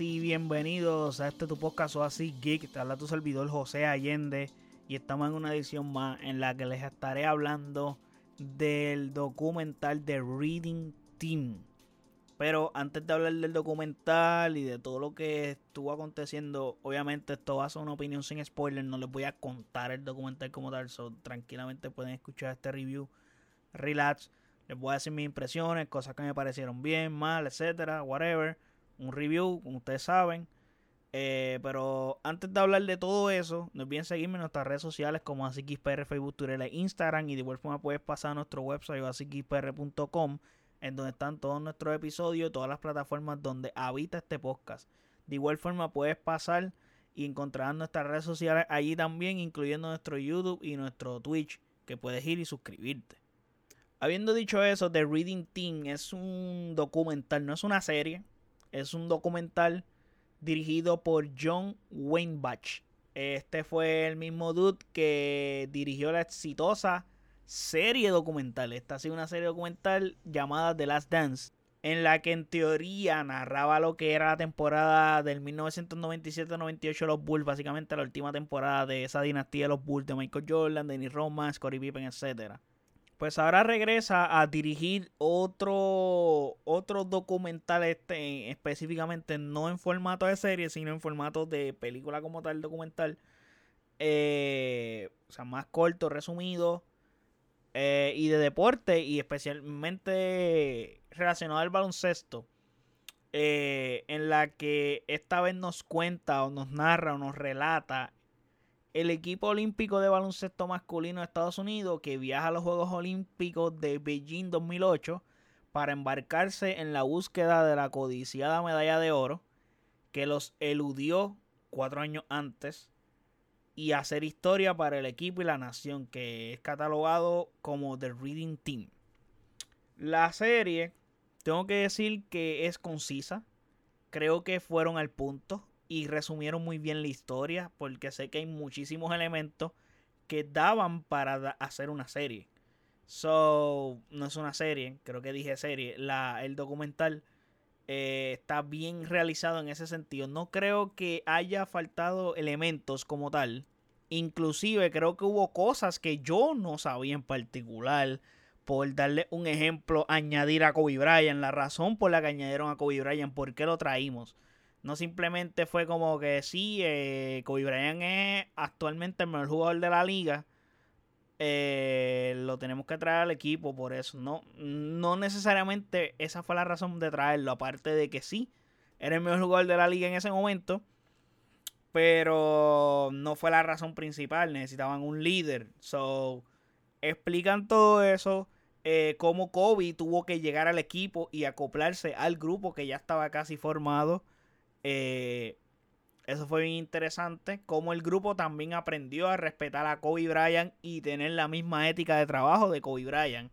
Bienvenidos a este tu podcast o así geek. Te habla tu servidor José Allende y estamos en una edición más en la que les estaré hablando del documental de Reading Team. Pero antes de hablar del documental y de todo lo que estuvo aconteciendo, obviamente esto va a ser una opinión sin spoiler, no les voy a contar el documental como tal, so tranquilamente pueden escuchar este review, relax, les voy a decir mis impresiones, cosas que me parecieron bien, mal, etcétera, whatever, un review, como ustedes saben. Eh, pero antes de hablar de todo eso, no olviden seguirme en nuestras redes sociales como AsiXPR, Facebook, Twitter e Instagram. Y de igual forma puedes pasar a nuestro website asixpr.com en donde están todos nuestros episodios, todas las plataformas donde habita este podcast. De igual forma puedes pasar y encontrar nuestras redes sociales allí también, incluyendo nuestro YouTube y nuestro Twitch, que puedes ir y suscribirte. Habiendo dicho eso, The Reading Team es un documental, no es una serie, es un documental dirigido por John Weinbach. Este fue el mismo dude que dirigió la exitosa serie documental. Esta ha sido una serie documental llamada The Last Dance, en la que en teoría narraba lo que era la temporada del 1997-98 de los Bulls, básicamente la última temporada de esa dinastía de los Bulls de Michael Jordan, Dennis Roman, Scottie Pippen, etcétera pues ahora regresa a dirigir otro, otro documental este, específicamente no en formato de serie, sino en formato de película como tal, documental. Eh, o sea, más corto, resumido. Eh, y de deporte y especialmente relacionado al baloncesto. Eh, en la que esta vez nos cuenta o nos narra o nos relata el equipo olímpico de baloncesto masculino de Estados Unidos que viaja a los Juegos Olímpicos de Beijing 2008 para embarcarse en la búsqueda de la codiciada medalla de oro que los eludió cuatro años antes y hacer historia para el equipo y la nación que es catalogado como The Reading Team. La serie, tengo que decir que es concisa, creo que fueron al punto, y resumieron muy bien la historia porque sé que hay muchísimos elementos que daban para hacer una serie. So, no es una serie, creo que dije serie. La, el documental eh, está bien realizado en ese sentido. No creo que haya faltado elementos como tal. Inclusive creo que hubo cosas que yo no sabía en particular. Por darle un ejemplo, añadir a Kobe Bryant. La razón por la que añadieron a Kobe Bryant, por qué lo traímos. No simplemente fue como que sí, eh, Kobe Bryant es actualmente el mejor jugador de la liga. Eh, lo tenemos que traer al equipo por eso. No, no necesariamente esa fue la razón de traerlo. Aparte de que sí, era el mejor jugador de la liga en ese momento. Pero no fue la razón principal. Necesitaban un líder. So, explican todo eso. Eh, cómo Kobe tuvo que llegar al equipo y acoplarse al grupo que ya estaba casi formado. Eh, eso fue bien interesante. Como el grupo también aprendió a respetar a Kobe Bryant y tener la misma ética de trabajo de Kobe Bryant.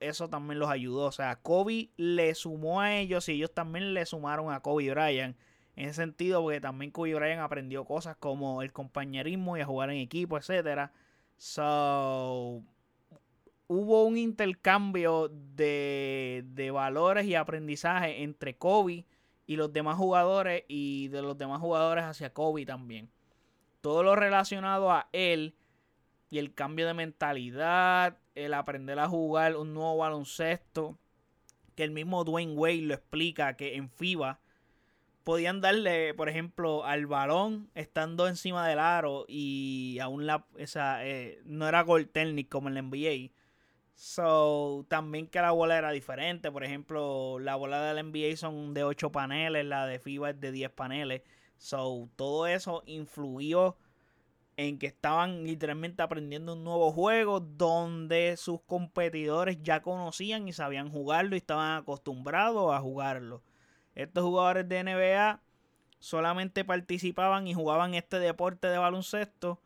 eso también los ayudó. O sea, Kobe le sumó a ellos y ellos también le sumaron a Kobe Bryant. En ese sentido, porque también Kobe Bryant aprendió cosas como el compañerismo y a jugar en equipo, etc. So, hubo un intercambio de, de valores y aprendizaje entre Kobe y los demás jugadores y de los demás jugadores hacia Kobe también. Todo lo relacionado a él y el cambio de mentalidad, el aprender a jugar un nuevo baloncesto, que el mismo Dwayne Wade lo explica que en FIBA podían darle, por ejemplo, al balón estando encima del aro y aún la, eh, no era gol técnico como en la NBA So, también que la bola era diferente. Por ejemplo, la bola del NBA son de 8 paneles, la de FIBA es de 10 paneles. So, todo eso influyó en que estaban literalmente aprendiendo un nuevo juego donde sus competidores ya conocían y sabían jugarlo y estaban acostumbrados a jugarlo. Estos jugadores de NBA solamente participaban y jugaban este deporte de baloncesto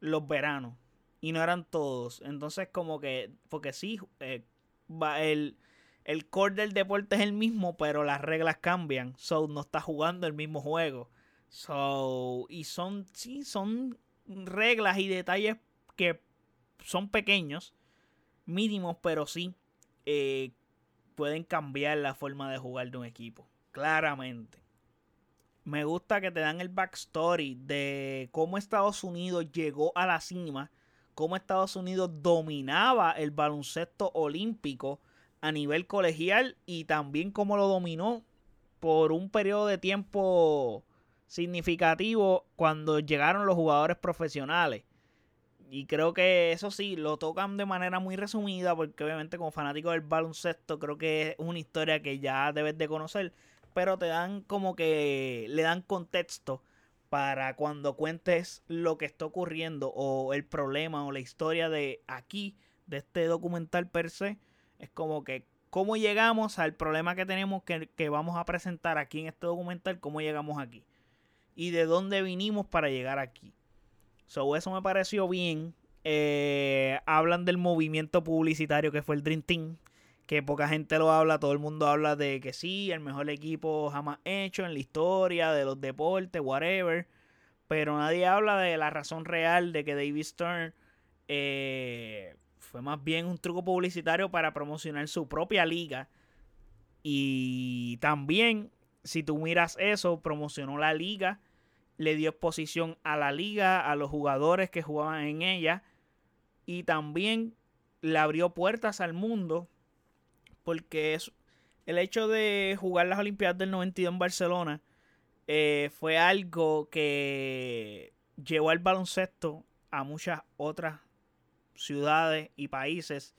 los veranos y no eran todos. Entonces, como que, porque sí, eh, va el, el core del deporte es el mismo, pero las reglas cambian. So, no está jugando el mismo juego. So, y son, sí, son reglas y detalles que son pequeños, mínimos, pero sí eh, pueden cambiar la forma de jugar de un equipo. Claramente. me gusta que te dan el backstory de cómo Estados Unidos llegó a la cima, cómo Estados Unidos dominaba el baloncesto olímpico a nivel colegial y también cómo lo dominó por un periodo de tiempo significativo cuando llegaron los jugadores profesionales. Y creo que eso sí, lo tocan de manera muy resumida, porque obviamente como fanático del baloncesto creo que es una historia que ya debes de conocer, pero te dan como que le dan contexto para cuando cuentes lo que está ocurriendo o el problema o la historia de aquí, de este documental per se, es como que cómo llegamos al problema que tenemos que, que vamos a presentar aquí en este documental, cómo llegamos aquí y de dónde vinimos para llegar aquí. So, eso me pareció bien. Eh, hablan del movimiento publicitario que fue el Dream Team. Que poca gente lo habla. Todo el mundo habla de que sí, el mejor equipo jamás hecho en la historia de los deportes, whatever. Pero nadie habla de la razón real de que David Stern eh, fue más bien un truco publicitario para promocionar su propia liga. Y también si tú miras eso, promocionó la liga, le dio exposición a la liga, a los jugadores que jugaban en ella y también le abrió puertas al mundo porque es el hecho de jugar las Olimpiadas del 92 en Barcelona eh, fue algo que llevó al baloncesto a muchas otras ciudades y países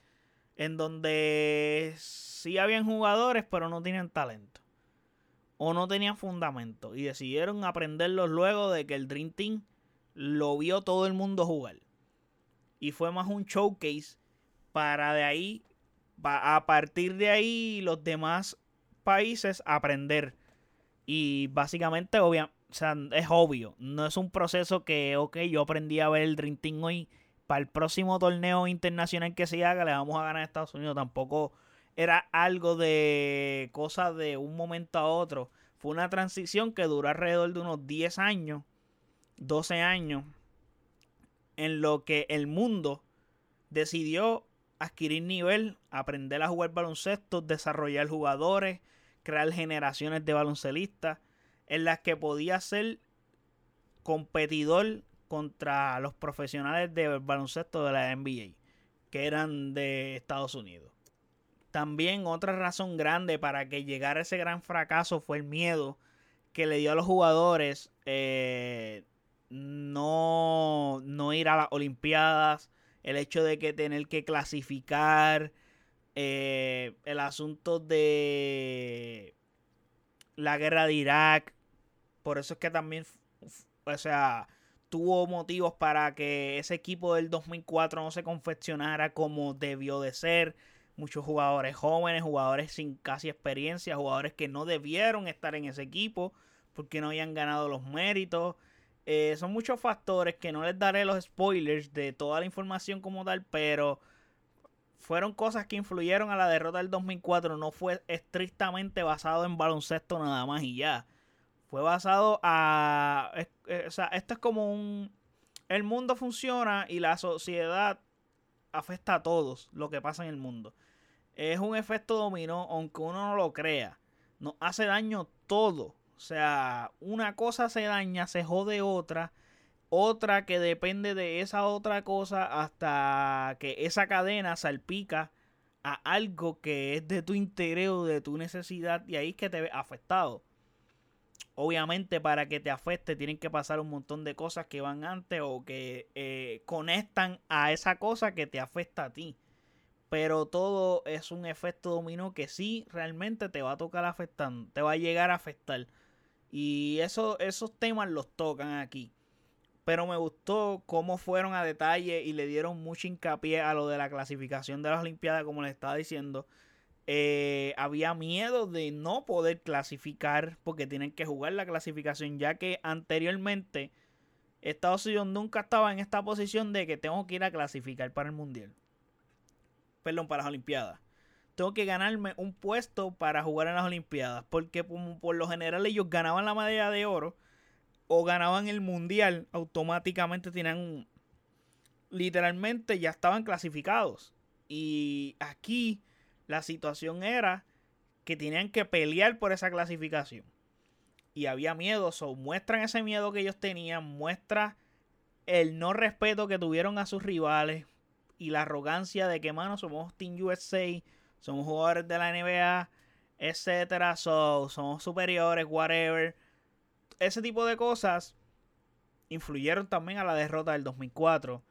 en donde sí habían jugadores pero no tenían talento o no tenían fundamento y decidieron aprenderlos luego de que el Dream Team lo vio todo el mundo jugar. Y fue más un showcase para de ahí, a partir de ahí los demás países aprender. Y básicamente, obvia, o sea, es obvio, no es un proceso que, ok, yo aprendí a ver el Dream Team hoy, para el próximo torneo internacional que se haga le vamos a ganar a Estados Unidos. Tampoco era algo de cosas de un momento a otro. Fue una transición que duró alrededor de unos 10 años, 12 años, en lo que el mundo decidió adquirir nivel, aprender a jugar baloncesto, desarrollar jugadores, crear generaciones de baloncelistas en las que podía ser competidor contra los profesionales de baloncesto de la NBA, que eran de Estados Unidos. También otra razón grande para que llegara ese gran fracaso fue el miedo que le dio a los jugadores eh, no, no ir a las Olimpiadas, el hecho de que tener que clasificar, eh, el asunto de la guerra de Irak, por eso es que también, o sea, tuvo motivos para que ese equipo del 2004 no se confeccionara como debió de ser muchos jugadores jóvenes, jugadores sin casi experiencia, jugadores que no debieron estar en ese equipo porque no habían ganado los méritos. Eh, son muchos factores que no les daré los spoilers de toda la información como tal, pero fueron cosas que influyeron a la derrota del 2004. No fue estrictamente basado en baloncesto nada más y ya. Fue basado a... o sea, esto es como un... El mundo funciona y la sociedad afecta a todos lo que pasa en el mundo. Es un efecto dominó, aunque uno no lo crea. Nos hace daño todo. O sea, una cosa se daña, se jode otra. Otra que depende de esa otra cosa hasta que esa cadena salpica a algo que es de tu interés o de tu necesidad y ahí es que te ve afectado. Obviamente para que te afecte tienen que pasar un montón de cosas que van antes o que eh, conectan a esa cosa que te afecta a ti. Pero todo es un efecto dominó que sí realmente te va a tocar afectando, te va a llegar a afectar. Y eso, esos temas los tocan aquí. Pero me gustó cómo fueron a detalle y le dieron mucho hincapié a lo de la clasificación de las Olimpiadas, como les estaba diciendo. Eh, había miedo de no poder clasificar porque tienen que jugar la clasificación, ya que anteriormente Estados Unidos nunca estaba en esta posición de que tengo que ir a clasificar para el Mundial. Perdón, para las Olimpiadas. Tengo que ganarme un puesto para jugar en las Olimpiadas. Porque por, lo general ellos ganaban la medalla de oro o ganaban el Mundial. Automáticamente tenían... Literalmente ya estaban clasificados. Y aquí la situación era que tenían que pelear por esa clasificación. y había miedo. So, muestran ese miedo que ellos tenían, muestra el no respeto que tuvieron a sus rivales y la arrogancia de que, mano, somos Team USA, somos jugadores de la NBA, etcétera, so, somos superiores, whatever. Ese tipo de cosas influyeron también a la derrota del 2004.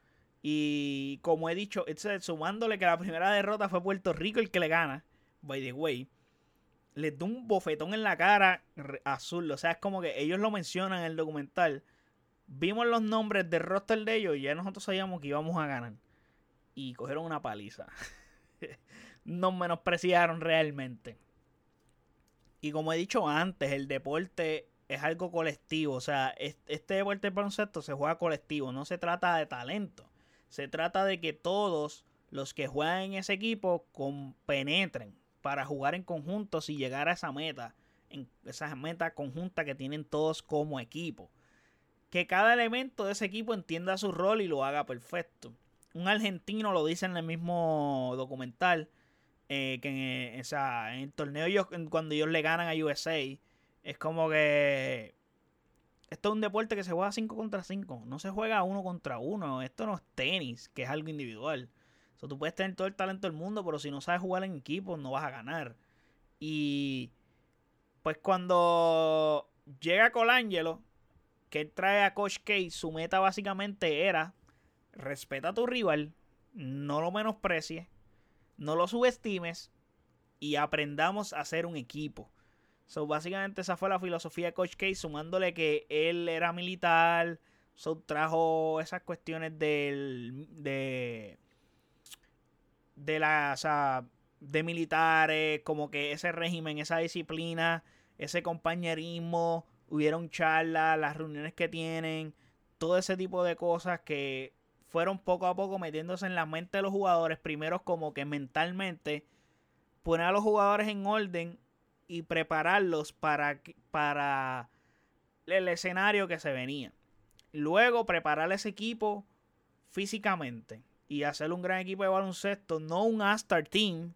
Y como he dicho, sumándole que la primera derrota fue Puerto Rico el que le gana, by the way, les da un bofetón en la cara azul. O sea, es como que ellos lo mencionan en el documental. Vimos los nombres del roster de ellos y ya nosotros sabíamos que íbamos a ganar. Y cogieron una paliza. Nos menospreciaron realmente. Y como he dicho antes, el deporte es algo colectivo. O sea, este deporte de baloncesto se juega colectivo. No se trata de talento. Se trata de que todos los que juegan en ese equipo penetren para jugar en conjuntos y llegar a esa meta. En esa meta conjunta que tienen todos como equipo. Que cada elemento de ese equipo entienda su rol y lo haga perfecto. Un argentino lo dice en el mismo documental. Eh, que en, en el torneo ellos, cuando ellos le ganan a USA, es como que esto es un deporte que se juega 5 contra 5. No se juega uno contra uno. Esto no es tenis, que es algo individual. O tú puedes tener todo el talento del mundo, pero si no sabes jugar en equipo, no vas a ganar. Y pues cuando llega Colangelo, que trae a Coach K, su meta básicamente era respeta a tu rival, no lo menosprecies, no lo subestimes y aprendamos a ser un equipo. So, básicamente esa fue la filosofía de Coach K, sumándole que él era militar, so, trajo esas cuestiones del, de, de de militares, como que ese régimen, esa disciplina, ese compañerismo, hubieron charlas, las reuniones que tienen, todo ese tipo de cosas que fueron poco a poco metiéndose en la mente de los jugadores, primero como que mentalmente poner a los jugadores en orden y prepararlos para, para el escenario que se venía. Luego preparar ese equipo físicamente y hacer un gran equipo de baloncesto, no un All-Star Team,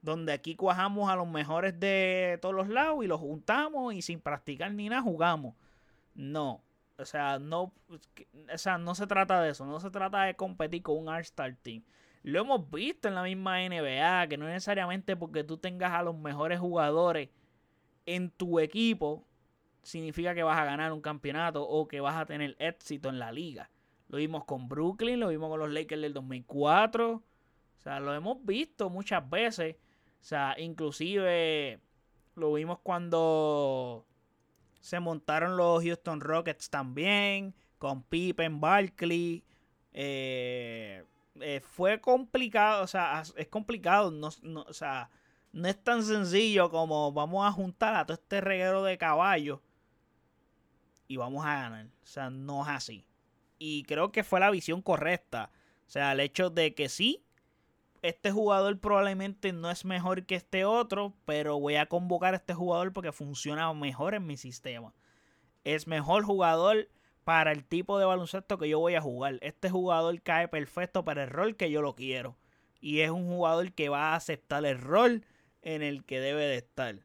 donde aquí cuajamos a los mejores de todos los lados y los juntamos y sin practicar ni nada jugamos. No, o sea, no, o sea, no se trata de eso, no se trata de competir con un All-Star Team. Lo hemos visto en la misma NBA, que no necesariamente porque tú tengas a los mejores jugadores en tu equipo, significa que vas a ganar un campeonato o que vas a tener éxito en la liga. Lo vimos con Brooklyn, lo vimos con los Lakers del 2004. O sea, lo hemos visto muchas veces. O sea, inclusive lo vimos cuando se montaron los Houston Rockets también, con Pippen, Barkley. Eh, eh, fue complicado, o sea, es complicado, no, o sea, no es tan sencillo como vamos a juntar a todo este reguero de caballos y vamos a ganar. O sea, no es así. Y creo que fue la visión correcta. O sea, el hecho de que sí, este jugador probablemente no es mejor que este otro, pero voy a convocar a este jugador porque funciona mejor en mi sistema. Es mejor jugador para el tipo de baloncesto que yo voy a jugar. Este jugador cae perfecto para el rol que yo lo quiero. Y es un jugador que va a aceptar el rol en el que debe de estar.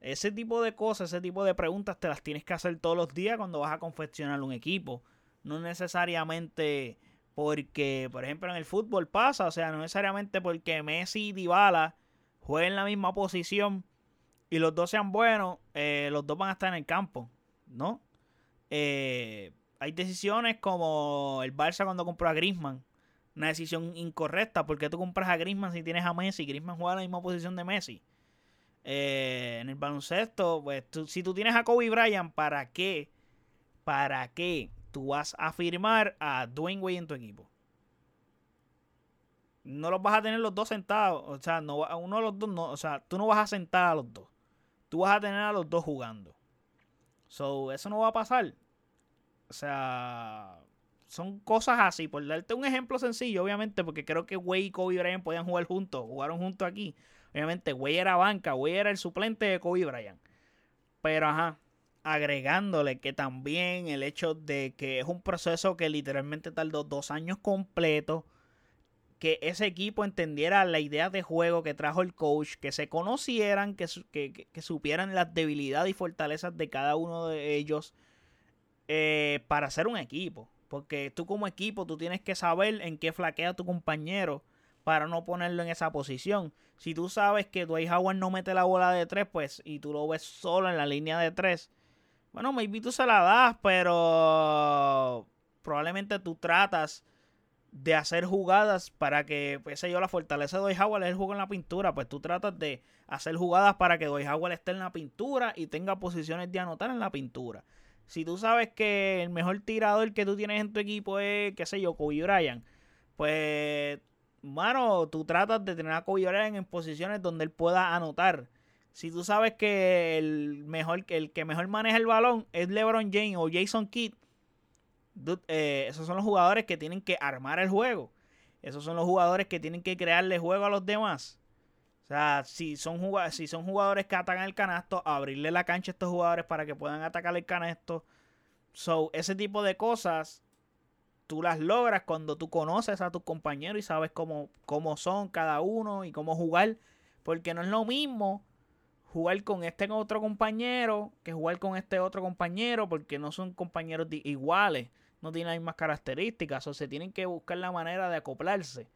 Ese tipo de cosas, ese tipo de preguntas te las tienes que hacer todos los días cuando vas a confeccionar un equipo. No necesariamente porque, por ejemplo, en el fútbol pasa, o sea, no necesariamente porque Messi y Dybala jueguen en la misma posición y los dos sean buenos, eh, los dos van a estar en el campo, ¿no? Eh, hay decisiones como el Barça cuando compró a Griezmann. Una decisión incorrecta. porque tú compras a Griezmann si tienes a Messi? Griezmann juega en la misma posición de Messi. Eh, en el baloncesto, pues si tú tienes a Kobe Bryant, ¿para qué? ¿Para qué tú vas a firmar a Dwayne Wade en tu equipo? No los vas a tener los dos sentados. O sea, no, uno de los dos no. O sea, tú no vas a sentar a los dos. Tú vas a tener a los dos jugando. So, eso no va a pasar. O sea, son cosas así. Por darte un ejemplo sencillo, obviamente, porque creo que Way y Kobe Bryant podían jugar juntos, jugaron juntos aquí. Obviamente, Way era banca, Way era el suplente de Kobe Bryant. Pero ajá, agregándole que también el hecho de que es un proceso que literalmente tardó dos años completos que ese equipo entendiera la idea de juego que trajo el coach, que se conocieran, que, que, supieran las debilidades y fortalezas de cada uno de ellos eh, para ser un equipo. Porque tú como equipo, tú tienes que saber en qué flaquea tu compañero para no ponerlo en esa posición. Si tú sabes que Dwight Howard no mete la bola de tres, pues, y tú lo ves solo en la línea de tres, bueno, maybe tú se la das, pero probablemente tú tratas de hacer jugadas para que, pues yo, la fortaleza de Dwight Howard es el juego en la pintura, pues tú tratas de hacer jugadas para que Dwight Howard esté en la pintura y tenga posiciones de anotar en la pintura. Si tú sabes que el mejor tirador que tú tienes en tu equipo es, qué sé yo, Kobe Bryant, pues, mano, tú tratas de tener a Kobe Bryant en posiciones donde él pueda anotar. Si tú sabes que el mejor, el que mejor maneja el balón es LeBron James o Jason Kidd, eh, esos son los jugadores que tienen que armar el juego. Esos son los jugadores que tienen que crearle juego a los demás. O sea, si son, si son jugadores que atacan el canasto, abrirle la cancha a estos jugadores para que puedan atacar el canasto. So, ese tipo de cosas tú las logras cuando tú conoces a tus compañeros y sabes cómo, cómo son cada uno y cómo jugar. Porque no es lo mismo jugar con este otro compañero que jugar con este otro compañero porque no son compañeros iguales, no tienen las mismas características o se tienen que buscar la manera de acoplarse.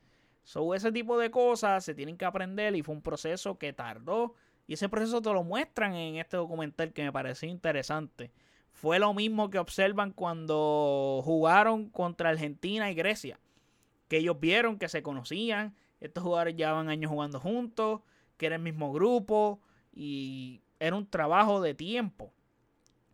So, ese tipo de cosas se tienen que aprender y fue un proceso que tardó. Y ese proceso te lo muestran en este documental que me pareció interesante. Fue lo mismo que observan cuando jugaron contra Argentina y Grecia. Que ellos vieron que se conocían. Estos jugadores llevaban años jugando juntos. Que era el mismo grupo. Y era un trabajo de tiempo.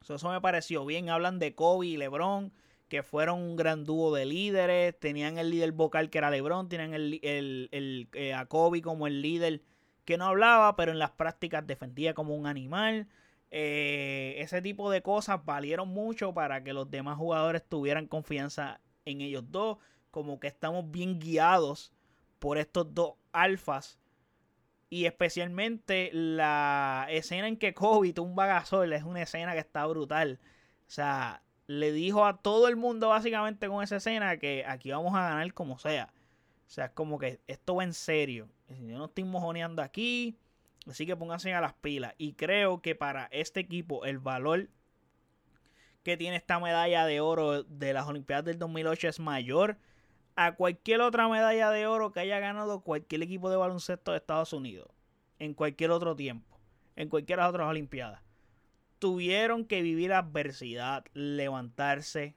eso me pareció bien. Hablan de Kobe y LeBron que fueron un gran dúo de líderes. Tenían el líder vocal que era LeBron, tenían el, el, eh, a Kobe como el líder que no hablaba, pero en las prácticas defendía como un animal. Eh, ese tipo de cosas valieron mucho para que los demás jugadores tuvieran confianza en ellos dos. Como que estamos bien guiados por estos dos alfas. Y especialmente la escena en que Kobe tumba a es una escena que está brutal. O sea, le dijo a todo el mundo básicamente con esa escena que aquí vamos a ganar como sea. O sea, es como que esto va en serio. Yo no estoy mojoneando aquí. Así que pónganse a las pilas. Y creo que para este equipo el valor que tiene esta medalla de oro de las Olimpiadas del 2008 es mayor a cualquier otra medalla de oro que haya ganado cualquier equipo de baloncesto de Estados Unidos. En cualquier otro tiempo. En cualquiera otras Olimpiadas tuvieron que vivir adversidad, levantarse,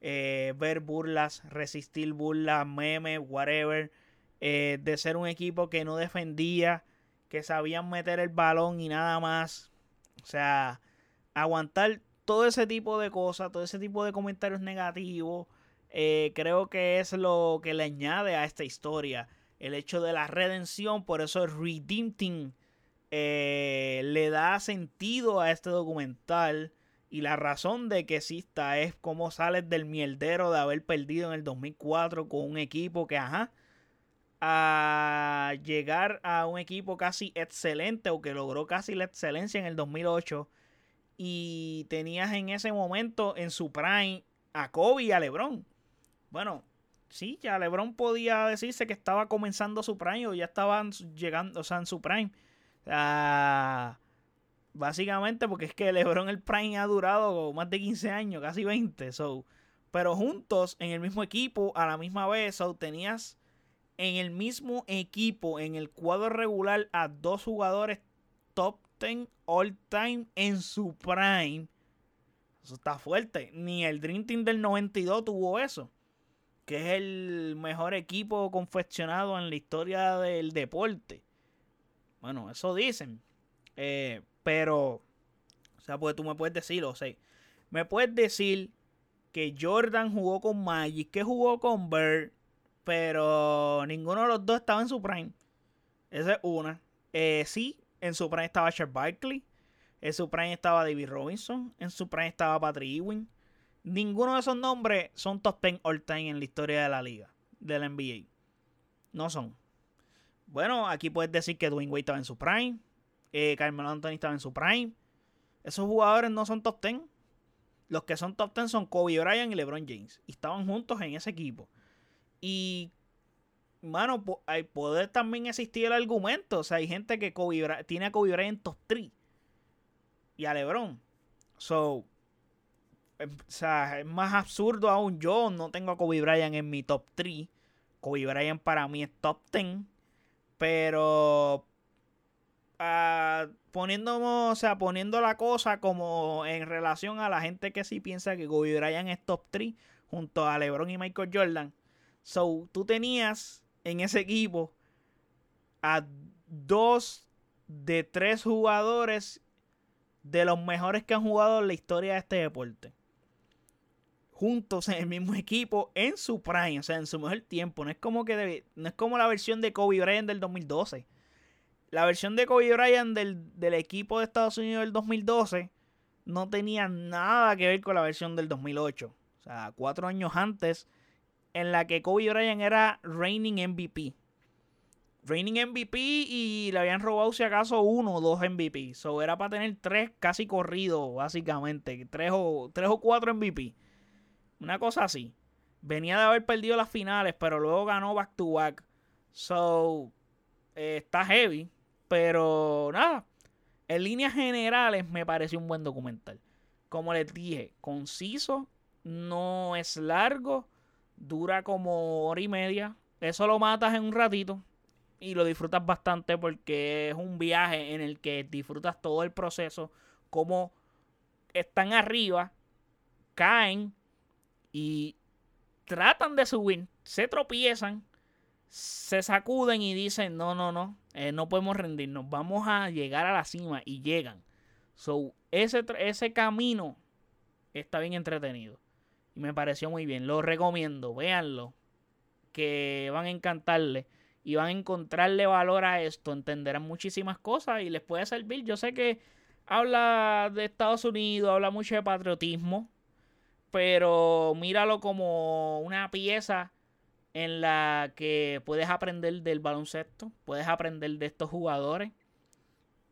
eh, ver burlas, resistir burlas, memes, whatever, eh, de ser un equipo que no defendía, que sabían meter el balón y nada más. O sea, aguantar todo ese tipo de cosas, todo ese tipo de comentarios negativos, eh, creo que es lo que le añade a esta historia. El hecho de la redención, por eso es Redeeming eh, le da sentido a este documental. Y la razón de que exista es cómo sales del mierdero de haber perdido en el 2004 con un equipo que, ajá, a llegar a un equipo casi excelente o que logró casi la excelencia en el 2008. Y tenías en ese momento en su prime a Kobe y a LeBron. Bueno, sí, ya LeBron podía decirse que estaba comenzando su prime o ya estaban llegando, o sea, en su prime básicamente porque es que LeBron el Prime ha durado más de 15 años, casi 20. So, pero juntos en el mismo equipo a la misma vez, so, tenías en el mismo equipo, en el cuadro regular, a dos jugadores top 10 all time en su prime. Eso está fuerte. Ni el Dream Team del 92 tuvo eso. Que es el mejor equipo confeccionado en la historia del deporte. Bueno, eso dicen. Eh, pero, o sea, pues tú me puedes decir, o sea, me puedes decir que Jordan jugó con Magic, que jugó con Bird, pero ninguno de los dos estaba en su prime. Esa es una. Eh, sí, en su estaba Charles Barkley. En su prime estaba David Robinson. En su prime estaba Patrick Ewing. Ninguno de esos nombres son top 10 all time en la historia de la liga, de la NBA. No son. Bueno, aquí puedes decir que Dwayne Wade estaba en su prime. Eh, Carmelo Anthony estaba en su prime. Esos jugadores no son top 10. Los que son top 10 son Kobe Bryant y LeBron James. Y estaban juntos en ese equipo. Y mano, puede también existir el argumento. O sea, hay gente que tiene a Kobe Bryant top 3 y a LeBron. So, o sea, es más absurdo aún. Yo no tengo a Kobe Bryant en mi top 3. Kobe Bryant para mí es top 10. Pero uh, poniendo, o sea, poniendo la cosa como en relación a la gente que sí piensa que Kobe Bryant es top 3 junto a LeBron y Michael Jordan. So, tú tenías en ese equipo a dos de tres jugadores de los mejores que han jugado en la historia de este deporte. Juntos en el mismo equipo en su prime, o sea, en su mejor tiempo. No es como que no es como la versión de Kobe Bryant del 2012. La versión de Kobe Bryant del, del equipo de Estados Unidos del 2012 no tenía nada que ver con la versión del 2008. O sea, cuatro años antes, en la que Kobe Bryant era reigning MVP reigning MVP y le habían robado si acaso uno o dos MVP. So era para tener tres casi corridos, básicamente. Tres o, tres o cuatro MVP. Una cosa así. Venía de haber perdido las finales, pero luego ganó back to back. So, eh, está heavy. Pero nada. En líneas generales me pareció un buen documental. Como les dije, conciso. No es largo. Dura como hora y media. Eso lo matas en un ratito y lo disfrutas bastante porque es un viaje en el que disfrutas todo el proceso, como están arriba, caen y tratan de subir, se tropiezan, se sacuden y dicen, no, no, no, eh, no podemos rendirnos, vamos a llegar a la cima y llegan. So, ese, ese camino está bien entretenido y me pareció muy bien, lo recomiendo, véanlo, que van a encantarle y van a encontrarle valor a esto, entenderán muchísimas cosas y les puede servir. Yo sé que habla de Estados Unidos, habla mucho de patriotismo, pero míralo como una pieza en la que puedes aprender del baloncesto, puedes aprender de estos jugadores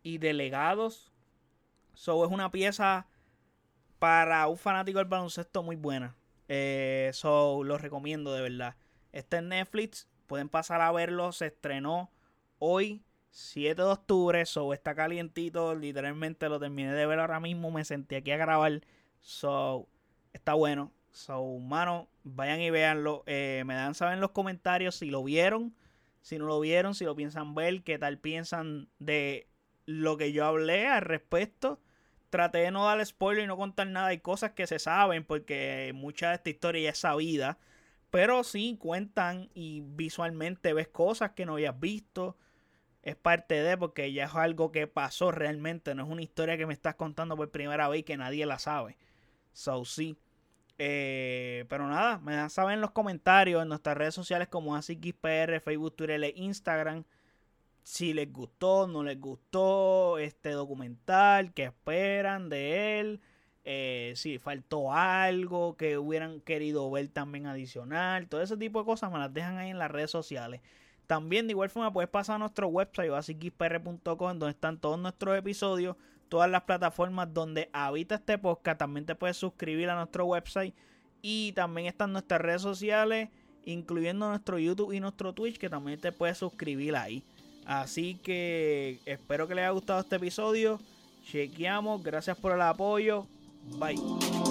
y delegados. So es una pieza para un fanático del baloncesto muy buena. Eh, so lo recomiendo de verdad. Está en Netflix Pueden pasar a verlo. Se estrenó hoy, 7 de octubre. So, está calientito. Literalmente lo terminé de ver ahora mismo. Me sentí aquí a grabar. So, está bueno. So, mano, vayan y véanlo. Eh, me dan saber en los comentarios si lo vieron. Si no lo vieron, si lo piensan ver, qué tal piensan de lo que yo hablé al respecto. Traté de no dar spoiler y no contar nada. Hay cosas que se saben porque mucha de esta historia ya es sabida. Pero sí cuentan y visualmente ves cosas que no habías visto. Es parte de, porque ya es algo que pasó realmente. No es una historia que me estás contando por primera vez y que nadie la sabe. So, sí. Eh, pero nada, me dan saber en los comentarios en nuestras redes sociales como AsiXPR, Facebook, Twitter e Instagram. Si les gustó, no les gustó este documental, qué esperan de él eh, si faltó algo que hubieran querido ver también adicional, todo ese tipo de cosas me las dejan ahí en las redes sociales. También de igual forma puedes pasar a nuestro website basicxpr.com donde están todos nuestros episodios, todas las plataformas donde habita este podcast, también te puedes suscribir a nuestro website y también están nuestras redes sociales, incluyendo nuestro YouTube y nuestro Twitch que también te puedes suscribir ahí. Así que espero que les haya gustado este episodio. Chequeamos, gracias por el apoyo. Bye.